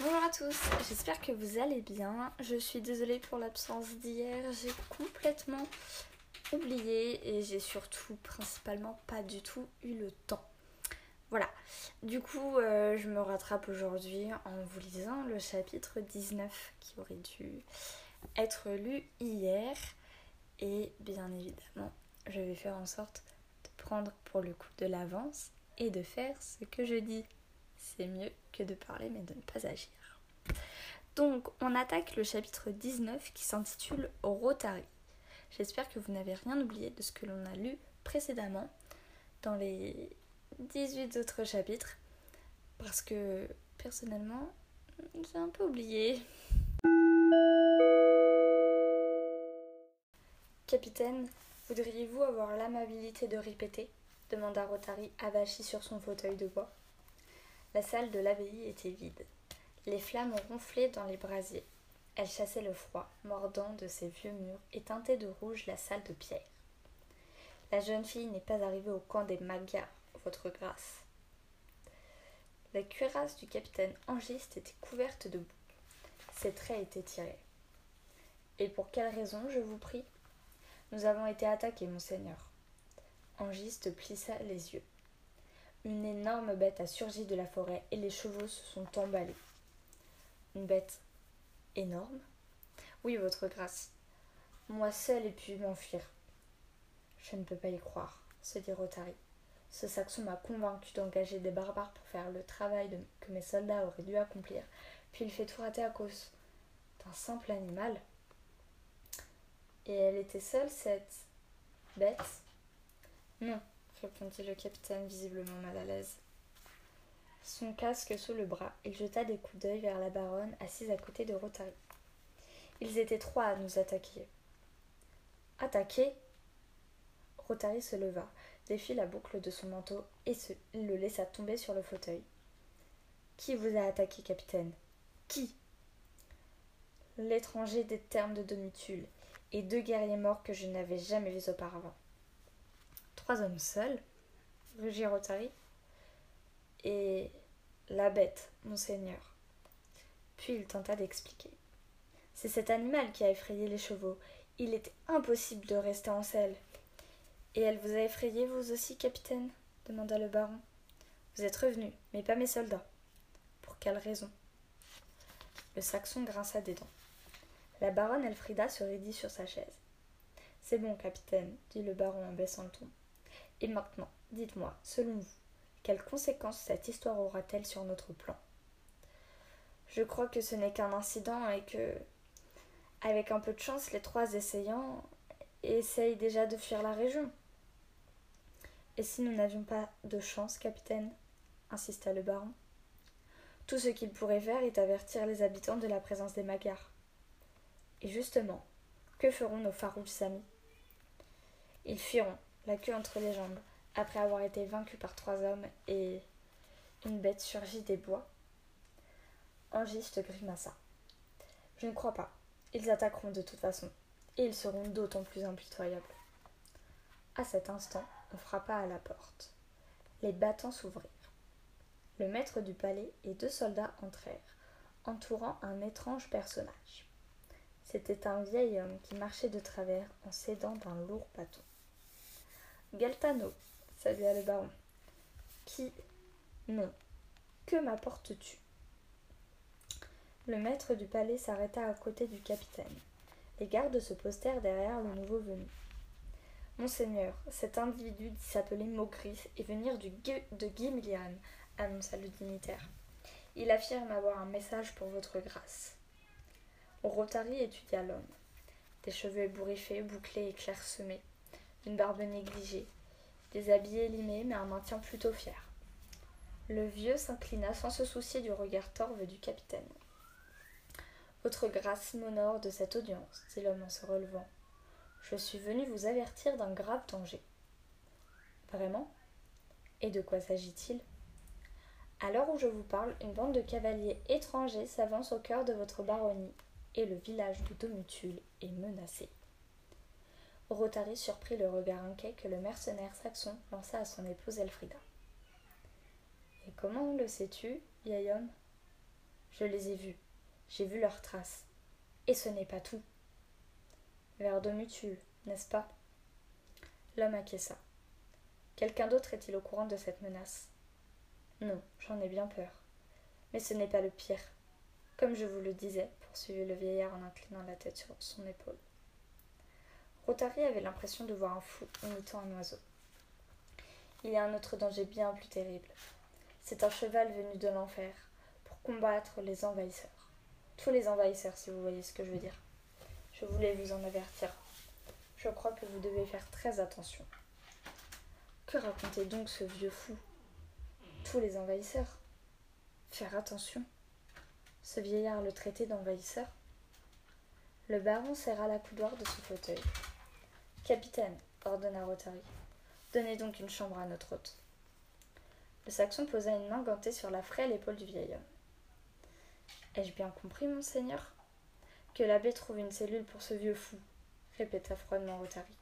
Bonjour à tous, j'espère que vous allez bien. Je suis désolée pour l'absence d'hier, j'ai complètement oublié et j'ai surtout principalement pas du tout eu le temps. Voilà, du coup euh, je me rattrape aujourd'hui en vous lisant le chapitre 19 qui aurait dû être lu hier et bien évidemment je vais faire en sorte de prendre pour le coup de l'avance et de faire ce que je dis. C'est mieux que de parler mais de ne pas agir. Donc, on attaque le chapitre 19 qui s'intitule Rotary. J'espère que vous n'avez rien oublié de ce que l'on a lu précédemment dans les 18 autres chapitres. Parce que, personnellement, j'ai un peu oublié. Capitaine, voudriez-vous avoir l'amabilité de répéter? demanda Rotary avachi sur son fauteuil de bois. La salle de l'abbaye était vide. Les flammes ronflaient dans les brasiers. Elles chassaient le froid, mordant de ces vieux murs et teintaient de rouge la salle de pierre. La jeune fille n'est pas arrivée au camp des Magyars, votre grâce. La cuirasse du capitaine Angiste était couverte de boue. Ses traits étaient tirés. Et pour quelle raison, je vous prie? Nous avons été attaqués, monseigneur. Angiste plissa les yeux. Une énorme bête a surgi de la forêt et les chevaux se sont emballés. Une bête énorme? Oui, votre grâce. Moi seul ai pu m'enfuir. Je ne peux pas y croire, se dit Rotary. Ce saxon m'a convaincu d'engager des barbares pour faire le travail que mes soldats auraient dû accomplir, puis il fait tout rater à cause d'un simple animal. Et elle était seule, cette bête? Non, répondit le capitaine, visiblement mal à l'aise son casque sous le bras, il jeta des coups d'œil vers la baronne assise à côté de Rotary. Ils étaient trois à nous attaquer. Attaquer? Rotary se leva, défit la boucle de son manteau et le laissa tomber sur le fauteuil. Qui vous a attaqué, capitaine? Qui? L'étranger des termes de Domitule et deux guerriers morts que je n'avais jamais vus auparavant. Trois hommes seuls rugit Rotary. Et la bête, monseigneur. Puis il tenta d'expliquer. C'est cet animal qui a effrayé les chevaux. Il était impossible de rester en selle. Et elle vous a effrayé, vous aussi, capitaine? demanda le baron. Vous êtes revenu, mais pas mes soldats. Pour quelle raison? Le saxon grinça des dents. La baronne Elfrida se raidit sur sa chaise. C'est bon, capitaine, dit le baron en baissant le ton. Et maintenant, dites-moi, selon vous, quelles conséquences cette histoire aura-t-elle sur notre plan? Je crois que ce n'est qu'un incident et que, avec un peu de chance, les trois essayants essayent déjà de fuir la région. Et si nous n'avions pas de chance, capitaine? insista le baron. Tout ce qu'ils pourraient faire est avertir les habitants de la présence des Magyars. Et justement, que feront nos farouches amis? Ils fuiront, la queue entre les jambes, après avoir été vaincu par trois hommes et une bête surgit des bois. Angiste grimaça. Je ne crois pas. Ils attaqueront de toute façon, et ils seront d'autant plus impitoyables. À cet instant, on frappa à la porte. Les battants s'ouvrirent. Le maître du palais et deux soldats entrèrent, entourant un étrange personnage. C'était un vieil homme qui marchait de travers en s'aidant d'un lourd bâton. Galtano, salua le baron. Qui Non. Que m'apportes-tu Le maître du palais s'arrêta à côté du capitaine. Les gardes se postèrent derrière le nouveau venu. Monseigneur, cet individu dit s'appeler Maugris et venir du de Gimlian, annonça le dignitaire. Il affirme avoir un message pour votre grâce. Rotary étudia l'homme. Des cheveux ébouriffés, bouclés et clairsemés, une barbe négligée, des habits élimés, mais un maintien plutôt fier. Le vieux s'inclina sans se soucier du regard torve du capitaine. Votre grâce m'honore de cette audience, dit l'homme en se relevant. Je suis venu vous avertir d'un grave danger. Vraiment? Et de quoi s'agit-il? À l'heure où je vous parle, une bande de cavaliers étrangers s'avance au cœur de votre baronnie, et le village de Domutule est menacé. Rotary surprit le regard inquiet que le mercenaire saxon lança à son épouse Elfrida. Et comment le sais-tu, vieil homme? Je les ai vus. J'ai vu leurs traces. Et ce n'est pas tout. Vers Domutul, n'est-ce pas? L'homme acquiesça. Quelqu'un d'autre est-il au courant de cette menace? Non, j'en ai bien peur. Mais ce n'est pas le pire. Comme je vous le disais, poursuivit le vieillard en inclinant la tête sur son épaule. Rotary avait l'impression de voir un fou imitant un oiseau. Il y a un autre danger bien plus terrible. C'est un cheval venu de l'enfer pour combattre les envahisseurs. Tous les envahisseurs, si vous voyez ce que je veux dire. Je voulais vous en avertir. Je crois que vous devez faire très attention. Que racontait donc ce vieux fou? Tous les envahisseurs Faire attention Ce vieillard le traitait d'envahisseur Le baron serra la coudoir de son fauteuil. Capitaine, ordonna Rotary, donnez donc une chambre à notre hôte. Le Saxon posa une main gantée sur la frêle épaule du vieil homme. Ai-je bien compris, monseigneur? Que l'abbé trouve une cellule pour ce vieux fou, répéta froidement Rotary.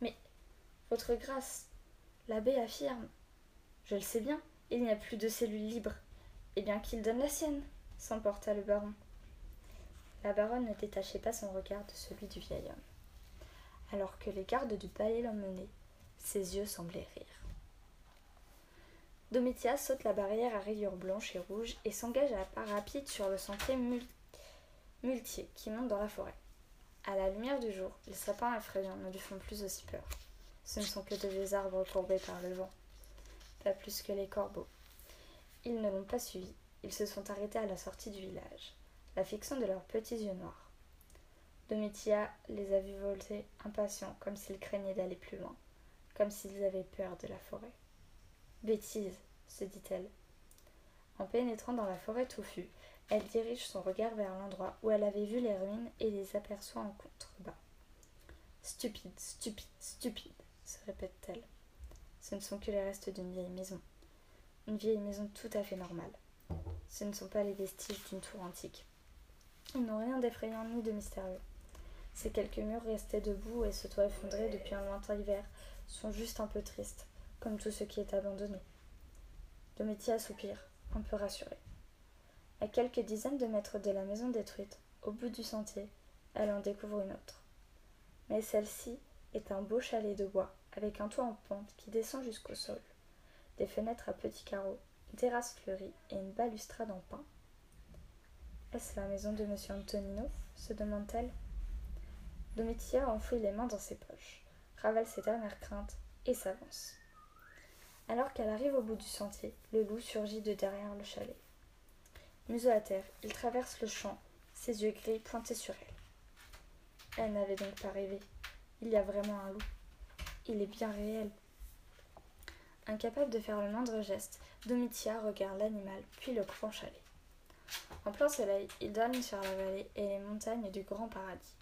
Mais, votre grâce, l'abbé affirme. Je le sais bien, il n'y a plus de cellule libre. Eh bien qu'il donne la sienne, s'emporta le baron. La baronne ne détachait pas son regard de celui du vieil homme alors que les gardes du palais l'emmenaient. Ses yeux semblaient rire. Domitia saute la barrière à rayures blanches et rouges et s'engage à pas rapide sur le sentier muletier qui monte dans la forêt. À la lumière du jour, les sapins effrayants ne lui font plus aussi peur. Ce ne sont que de vieux arbres courbés par le vent, pas plus que les corbeaux. Ils ne l'ont pas suivi, ils se sont arrêtés à la sortie du village, la fixant de leurs petits yeux noirs. Domitia les a vus voler impatients, comme s'ils craignaient d'aller plus loin, comme s'ils avaient peur de la forêt. Bêtise, se dit-elle. En pénétrant dans la forêt touffue, elle dirige son regard vers l'endroit où elle avait vu les ruines et les aperçoit en contrebas. Stupide, stupide, stupide, se répète-t-elle. Ce ne sont que les restes d'une vieille maison. Une vieille maison tout à fait normale. Ce ne sont pas les vestiges d'une tour antique. Ils n'ont rien d'effrayant ni de mystérieux. Ces quelques murs restés debout et ce toit effondré depuis un lointain hiver sont juste un peu tristes, comme tout ce qui est abandonné. Domitia soupire, un peu rassurée. À quelques dizaines de mètres de la maison détruite, au bout du sentier, elle en découvre une autre. Mais celle-ci est un beau chalet de bois, avec un toit en pente qui descend jusqu'au sol, des fenêtres à petits carreaux, une terrasse fleurie et une balustrade en pin. Est-ce la maison de M. Antonino? se demande-t-elle. Domitia enfouit les mains dans ses poches, ravale ses dernières craintes et s'avance. Alors qu'elle arrive au bout du sentier, le loup surgit de derrière le chalet. Museau à terre, il traverse le champ, ses yeux gris pointés sur elle. Elle n'avait donc pas rêvé. Il y a vraiment un loup. Il est bien réel. Incapable de faire le moindre geste, Domitia regarde l'animal, puis le grand chalet. En plein soleil, il donne sur la vallée et les montagnes du grand paradis.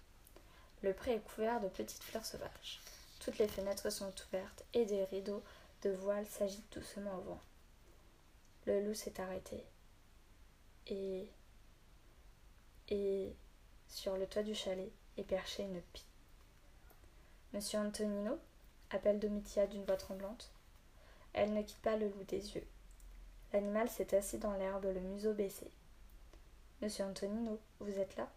Le pré est couvert de petites fleurs sauvages. Toutes les fenêtres sont ouvertes et des rideaux de voile s'agitent doucement au vent. Le loup s'est arrêté. Et. Et. Sur le toit du chalet est perchée une pie. Monsieur Antonino appelle Domitia d'une voix tremblante. Elle ne quitte pas le loup des yeux. L'animal s'est assis dans l'herbe, le museau baissé. Monsieur Antonino, vous êtes là?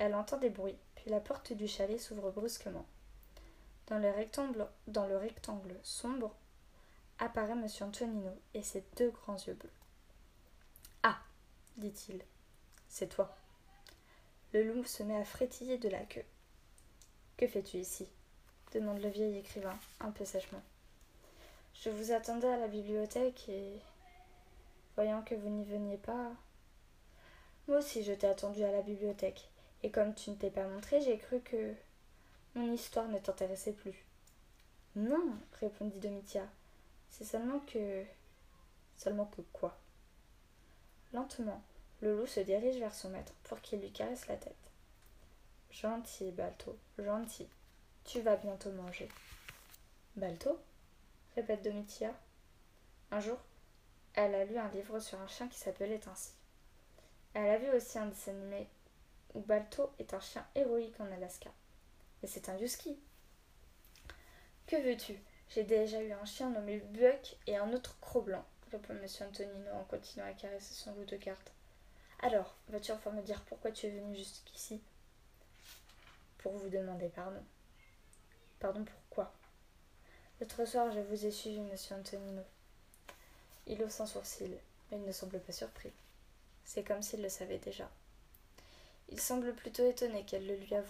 Elle entend des bruits, puis la porte du chalet s'ouvre brusquement. Dans le, rectangle, sombre apparaît M. Antonino et ses deux grands yeux bleus. Ah dit-il, c'est toi. Le loup se met à frétiller de la queue. Que fais-tu ici? demande le vieil écrivain, un peu sèchement. Je vous attendais à la bibliothèque et, voyant que vous n'y veniez pas. Moi aussi je t'ai attendu à la bibliothèque, et comme tu ne t'es pas montré, j'ai cru que mon histoire ne t'intéressait plus. Non, répondit Domitia. C'est seulement que. Seulement que quoi? Lentement, le loup se dirige vers son maître pour qu'il lui caresse la tête. Gentil, Balto, gentil. Tu vas bientôt manger. Balto? répète Domitia. Un jour, elle a lu un livre sur un chien qui s'appelait ainsi. Elle a vu aussi un dessin animé Balto est un chien héroïque en Alaska. Mais c'est un husky. Que veux-tu? J'ai déjà eu un chien nommé Buck et un autre croc blanc, répond M. Antonino en continuant à caresser son loup de carte. Alors, vas-tu enfin me dire pourquoi tu es venu jusqu'ici? Pour vous demander pardon. Pardon pourquoi L'autre soir, je vous ai suivi, monsieur Antonino. Il hausse un sourcil, mais il ne semble pas surpris. C'est comme s'il le savait déjà. Il semble plutôt étonné qu'elle le lui avoue.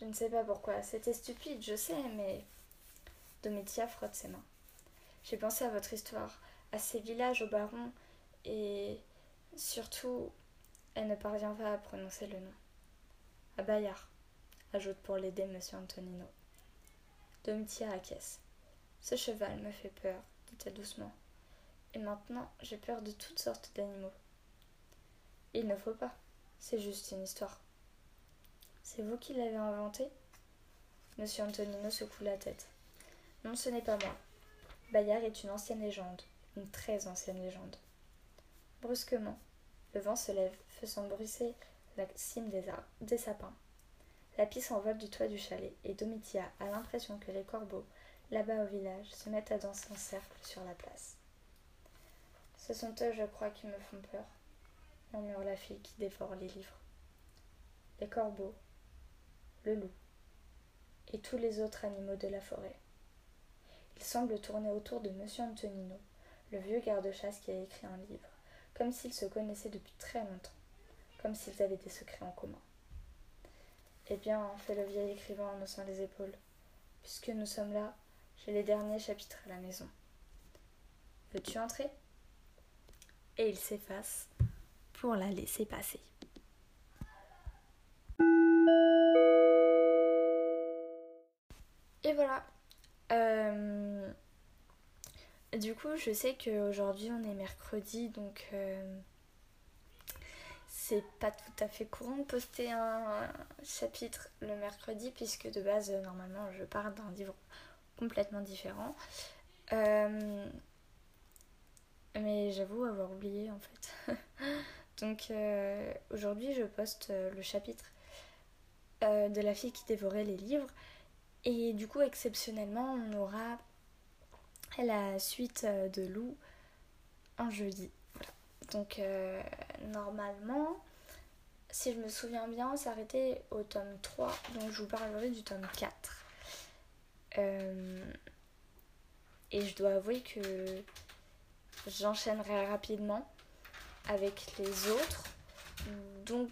Je ne sais pas pourquoi. C'était stupide, je sais, mais. Domitia frotte ses mains. J'ai pensé à votre histoire, à ces villages au baron, et surtout, elle ne parvient pas à prononcer le nom. À Bayard, ajoute pour l'aider monsieur Antonino. Domitia acquiesce. Ce cheval me fait peur, dit-elle doucement. Et maintenant, j'ai peur de toutes sortes d'animaux. Il ne faut pas. C'est juste une histoire. C'est vous qui l'avez inventé? Monsieur Antonino secoue la tête. Non, ce n'est pas moi. Bayard est une ancienne légende, une très ancienne légende. Brusquement, le vent se lève, faisant bruisser la cime des, arbres, des sapins. La pie s'envole du toit du chalet, et Domitia a l'impression que les corbeaux, là-bas au village, se mettent à danser en cercle sur la place. Ce sont eux, je crois, qui me font peur, murmure la fille qui dévore les livres. Les corbeaux, le loup et tous les autres animaux de la forêt. Il semble tourner autour de M. Antonino, le vieux garde-chasse qui a écrit un livre, comme s'ils se connaissaient depuis très longtemps, comme s'ils avaient des secrets en commun. Eh bien, fait le vieil écrivain en haussant les épaules, puisque nous sommes là, j'ai les derniers chapitres à la maison. Veux-tu entrer? Et il s'efface pour la laisser passer. Et voilà. Euh, du coup, je sais qu'aujourd'hui on est mercredi, donc euh, c'est pas tout à fait courant de poster un chapitre le mercredi, puisque de base, normalement, je parle d'un livre complètement différent. Euh, mais j'avoue avoir oublié en fait. donc aujourd'hui, je poste le chapitre de la fille qui dévorait les livres. Et du coup, exceptionnellement, on aura la suite euh, de Lou en jeudi. Donc, euh, normalement, si je me souviens bien, on s'arrêtait au tome 3. Donc, je vous parlerai du tome 4. Euh, et je dois avouer que j'enchaînerai rapidement avec les autres. Donc,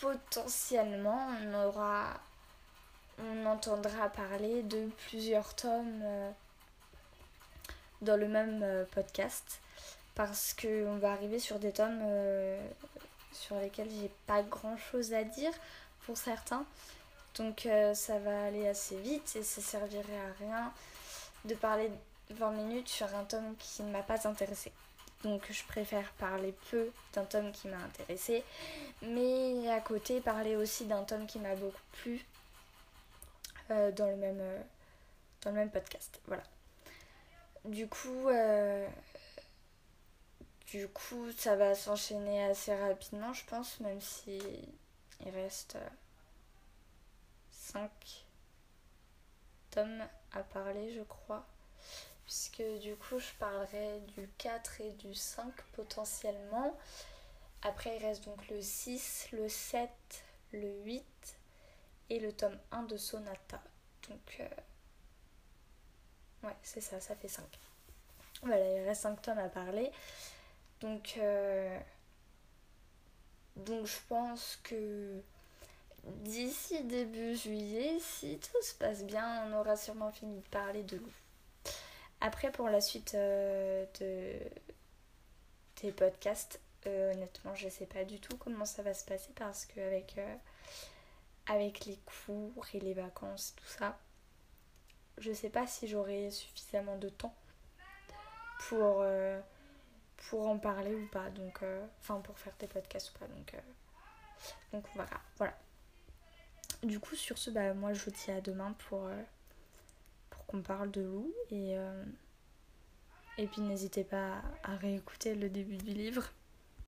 potentiellement, on aura on entendra parler de plusieurs tomes euh, dans le même euh, podcast parce qu'on va arriver sur des tomes euh, sur lesquels j'ai pas grand chose à dire pour certains. Donc ça va aller assez vite et ça servirait à rien de parler 20 minutes sur un tome qui ne m'a pas intéressé. Donc je préfère parler peu d'un tome qui m'a intéressé, mais à côté parler aussi d'un tome qui m'a beaucoup plu euh, dans, le même, euh, dans le même podcast. Voilà. Du coup, euh, du coup, ça va s'enchaîner assez rapidement, je pense, même si il reste 5 tomes à parler, je crois. Puisque du coup, je parlerai du 4 et du 5 potentiellement. Après, il reste donc le 6, le 7, le 8, et le tome 1 de Sonata. Donc, euh, ouais, c'est ça, ça fait 5. Voilà, il reste 5 tomes à parler. Donc, euh, donc je pense que d'ici début juillet, si tout se passe bien, on aura sûrement fini de parler de loup. Après, pour la suite euh, de tes podcasts, honnêtement, je sais pas du tout comment ça va se passer parce qu'avec avec les cours et les vacances, tout ça, je sais pas si j'aurai suffisamment de temps pour, euh, pour en parler ou pas. Donc, euh, enfin, pour faire des podcasts ou pas. Donc, euh, donc voilà, voilà. Du coup, sur ce, bah, moi je vous dis à demain pour qu'on parle de loup. Et, et puis n'hésitez pas à réécouter le début du livre